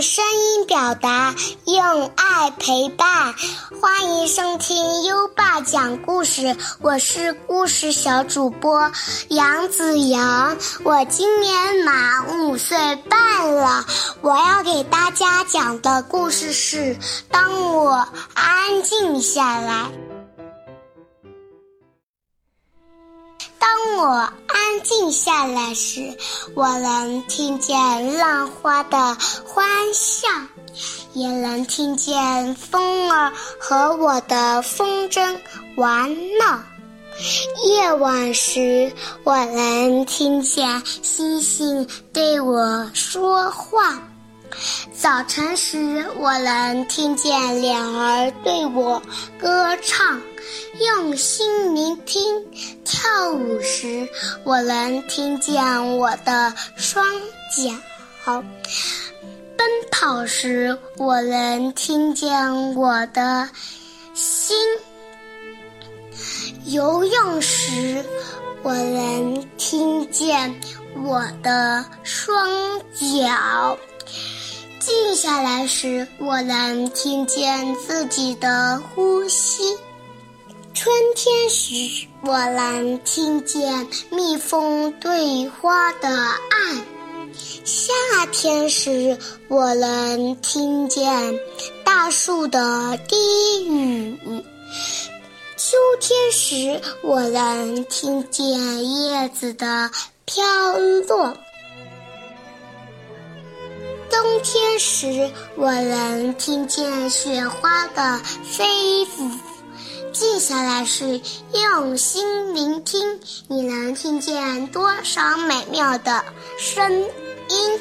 声音表达，用爱陪伴。欢迎收听优爸讲故事，我是故事小主播杨子阳。我今年满五岁半了，我要给大家讲的故事是：当我安静下来。我安静下来时，我能听见浪花的欢笑，也能听见风儿和我的风筝玩闹。夜晚时，我能听见星星对我说话；早晨时，我能听见鸟儿对我歌唱。用心聆听，跳舞时我能听见我的双脚；奔跑时我能听见我的心；游泳时我能听见我的双脚；静下来时我能听见自己的呼吸。春天时，我能听见蜜蜂对花的爱；夏天时，我能听见大树的低语；秋天时，我能听见叶子的飘落；冬天时，我能听见雪花的飞舞。静下来时，用心聆听，你能听见多少美妙的声音？